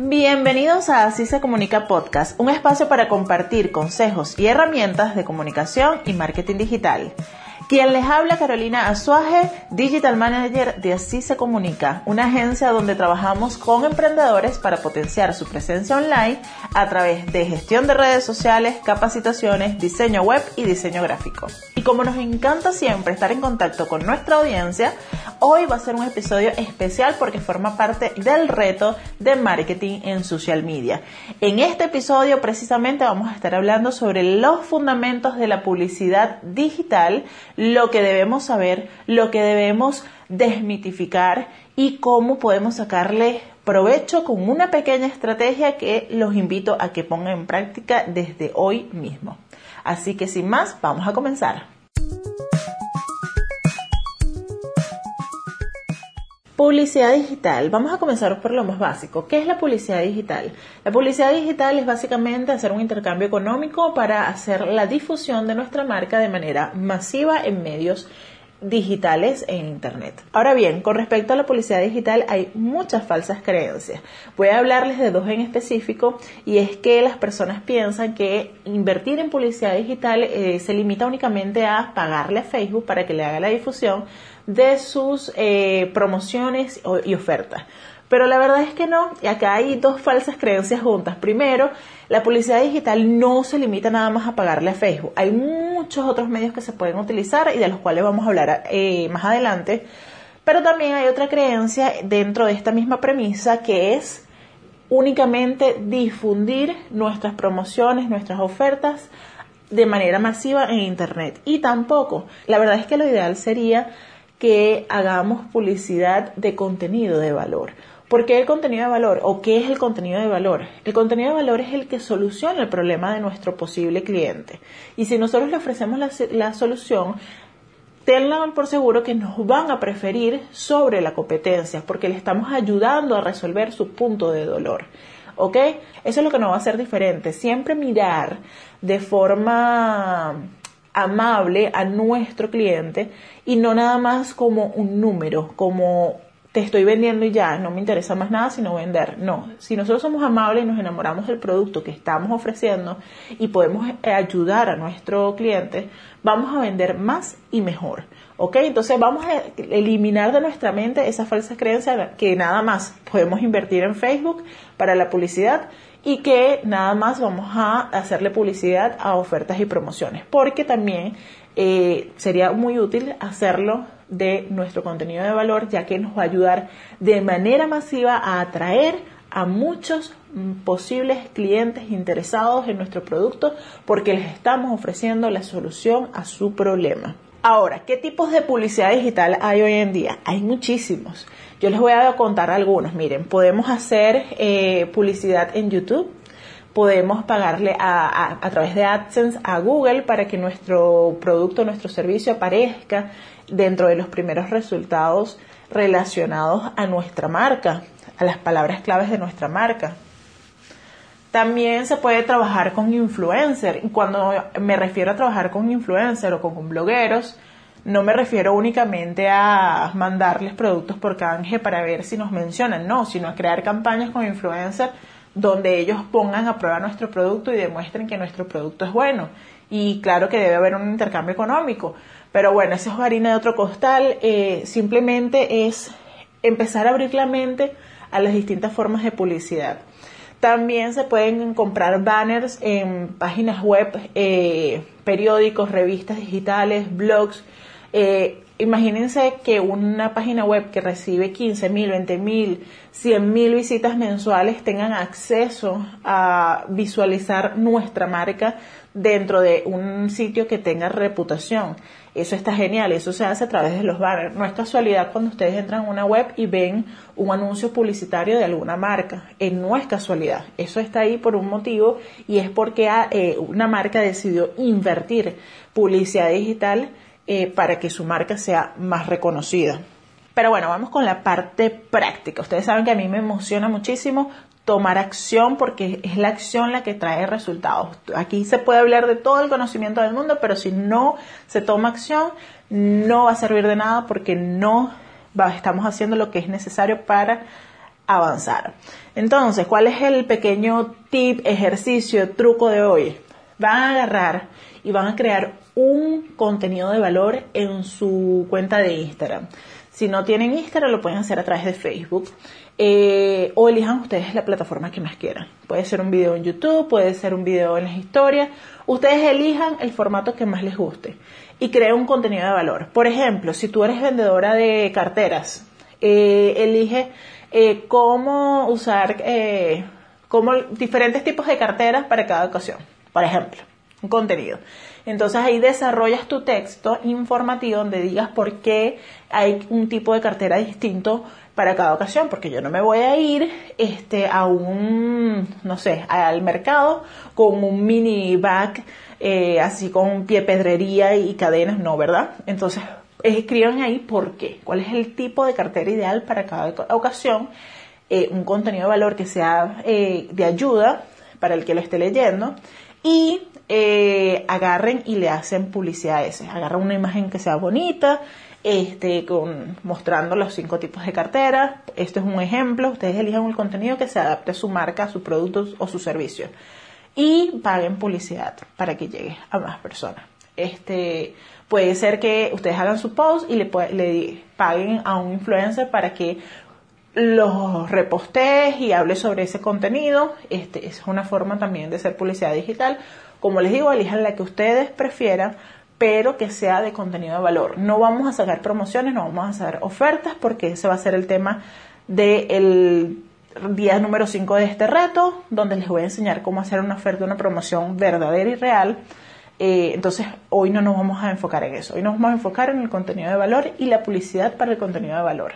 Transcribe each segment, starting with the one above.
Bienvenidos a Así se comunica podcast, un espacio para compartir consejos y herramientas de comunicación y marketing digital. Quien les habla Carolina Azuaje, Digital Manager de Así se comunica, una agencia donde trabajamos con emprendedores para potenciar su presencia online a través de gestión de redes sociales, capacitaciones, diseño web y diseño gráfico. Y como nos encanta siempre estar en contacto con nuestra audiencia, hoy va a ser un episodio especial porque forma parte del reto de marketing en social media. En este episodio precisamente vamos a estar hablando sobre los fundamentos de la publicidad digital, lo que debemos saber, lo que debemos desmitificar y cómo podemos sacarle provecho con una pequeña estrategia que los invito a que pongan en práctica desde hoy mismo. Así que sin más, vamos a comenzar. Publicidad digital. Vamos a comenzar por lo más básico. ¿Qué es la publicidad digital? La publicidad digital es básicamente hacer un intercambio económico para hacer la difusión de nuestra marca de manera masiva en medios digitales en Internet. Ahora bien, con respecto a la publicidad digital hay muchas falsas creencias. Voy a hablarles de dos en específico y es que las personas piensan que invertir en publicidad digital eh, se limita únicamente a pagarle a Facebook para que le haga la difusión de sus eh, promociones y ofertas. Pero la verdad es que no, y acá hay dos falsas creencias juntas. Primero, la publicidad digital no se limita nada más a pagarle a Facebook. Hay muchos otros medios que se pueden utilizar y de los cuales vamos a hablar eh, más adelante. Pero también hay otra creencia dentro de esta misma premisa que es únicamente difundir nuestras promociones, nuestras ofertas de manera masiva en Internet. Y tampoco, la verdad es que lo ideal sería que hagamos publicidad de contenido de valor. ¿Por qué el contenido de valor? ¿O qué es el contenido de valor? El contenido de valor es el que soluciona el problema de nuestro posible cliente. Y si nosotros le ofrecemos la, solución, tengan por seguro que nos van a preferir sobre la competencia porque le estamos ayudando a resolver su punto de dolor. ¿Ok? Eso es lo que nos va a hacer diferente. Siempre mirar de forma amable a nuestro cliente y no nada más como un número, como estoy vendiendo y ya, no me interesa más nada sino vender. No, si nosotros somos amables y nos enamoramos del producto que estamos ofreciendo y podemos eh, ayudar a nuestro cliente, vamos a vender más y mejor. ¿Ok? Entonces vamos a eliminar de nuestra mente esa falsa creencia que nada más podemos invertir en Facebook para la publicidad y que nada más vamos a hacerle publicidad a ofertas y promociones, porque también eh, sería muy útil hacerlo de nuestro contenido de valor, ya que nos va a ayudar de manera masiva a atraer a muchos mm, posibles clientes interesados en nuestro producto porque les estamos ofreciendo la solución a su problema. Ahora, ¿qué tipos de publicidad digital hay hoy en día? Hay muchísimos. Yo les voy a contar algunos. Miren, podemos hacer eh, publicidad en YouTube, podemos pagarle a, a, través de AdSense a Google para que nuestro producto, nuestro servicio aparezca dentro de los primeros resultados relacionados a nuestra marca, a las palabras claves de nuestra marca. También se puede trabajar con influencer. Y cuando me refiero a trabajar con influencer o con blogueros, no me refiero únicamente a mandarles productos por canje para ver si nos mencionan, no, sino a crear campañas con influencer donde ellos pongan a prueba nuestro producto y demuestren que nuestro producto es bueno. Y claro que debe haber un intercambio económico. Pero bueno, eso es harina de otro costal. Eh, simplemente es empezar a abrir la mente a las distintas formas de publicidad. También se pueden comprar banners en páginas web, eh, periódicos, revistas digitales, blogs. Eh, imagínense que una página web que recibe 15 mil, 20 mil, 100 mil visitas mensuales tengan acceso a visualizar nuestra marca dentro de un sitio que tenga reputación. Eso está genial, eso se hace a través de los banners. No es casualidad cuando ustedes entran a una web y ven un anuncio publicitario de alguna marca. Eh, no es casualidad, eso está ahí por un motivo y es porque ah, eh, una marca decidió invertir publicidad digital eh, para que su marca sea más reconocida. Pero bueno, vamos con la parte práctica. Ustedes saben que a mí me emociona muchísimo tomar acción porque es la acción la que trae resultados. Aquí se puede hablar de todo el conocimiento del mundo, pero si no se toma acción, no va a servir de nada porque no estamos haciendo lo que es necesario para avanzar. Entonces, ¿cuál es el pequeño tip, ejercicio, truco de hoy? Van a agarrar y van a crear un contenido de valor en su cuenta de Instagram. Si no tienen Instagram, lo pueden hacer a través de Facebook. Eh, o elijan ustedes la plataforma que más quieran. Puede ser un video en YouTube, puede ser un video en las historias. Ustedes elijan el formato que más les guste y creen un contenido de valor. Por ejemplo, si tú eres vendedora de carteras, eh, elige eh, cómo usar diferentes tipos de carteras para cada ocasión, por ejemplo, un contenido. Entonces ahí desarrollas tu texto informativo donde digas por qué hay un tipo de cartera distinto para cada ocasión, porque yo no me voy a ir este, a un, no sé, al mercado con un mini bag, eh, así con pie pedrería y cadenas, no, ¿verdad? Entonces escriban ahí por qué, cuál es el tipo de cartera ideal para cada ocasión, eh, un contenido de valor que sea eh, de ayuda para el que lo esté leyendo y eh, agarren y le hacen publicidad a ese, agarran una imagen que sea bonita, este, con, mostrando los cinco tipos de cartera. Esto es un ejemplo. Ustedes elijan el contenido que se adapte a su marca, a sus productos o su servicio. Y paguen publicidad para que llegue a más personas. Este, puede ser que ustedes hagan su post y le, le paguen a un influencer para que los repostees y hable sobre ese contenido. Este, es una forma también de hacer publicidad digital. Como les digo, elijan la que ustedes prefieran, pero que sea de contenido de valor. No vamos a sacar promociones, no vamos a hacer ofertas, porque ese va a ser el tema del día número 5 de este reto, donde les voy a enseñar cómo hacer una oferta, una promoción verdadera y real eh, entonces, hoy no nos vamos a enfocar en eso. Hoy nos vamos a enfocar en el contenido de valor y la publicidad para el contenido de valor.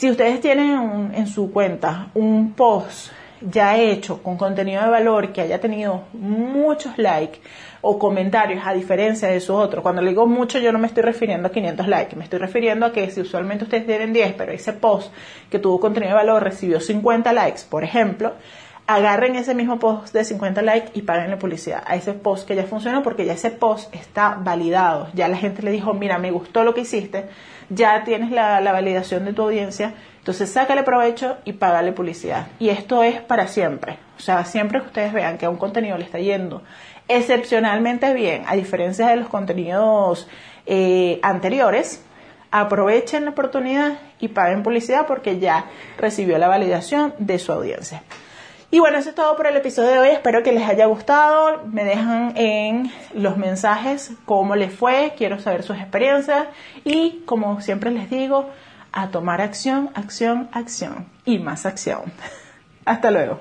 Si ustedes tienen en su cuenta un post ya hecho con contenido de valor que haya tenido muchos likes o comentarios a diferencia de su otro, cuando le digo mucho yo no me estoy refiriendo a 500 likes, me estoy refiriendo a que si usualmente ustedes tienen 10, pero ese post que tuvo contenido de valor recibió 50 likes, por ejemplo, agarren ese mismo post de 50 likes y paguen la publicidad a ese post que ya funcionó porque ya ese post está validado. Ya la gente le dijo, mira, me gustó lo que hiciste, ya tienes la, validación de tu audiencia, entonces sácale provecho y págale publicidad. Y esto es para siempre. O sea, siempre que ustedes vean que a un contenido le está yendo excepcionalmente bien, a diferencia de los contenidos eh, anteriores, aprovechen la oportunidad y paguen publicidad porque ya recibió la validación de su audiencia. Y bueno, eso es todo por el episodio de hoy. Espero que les haya gustado. Me dejan en los mensajes cómo les fue. Quiero saber sus experiencias. Y como siempre les digo, a tomar acción, acción, acción. Y más acción. Hasta luego.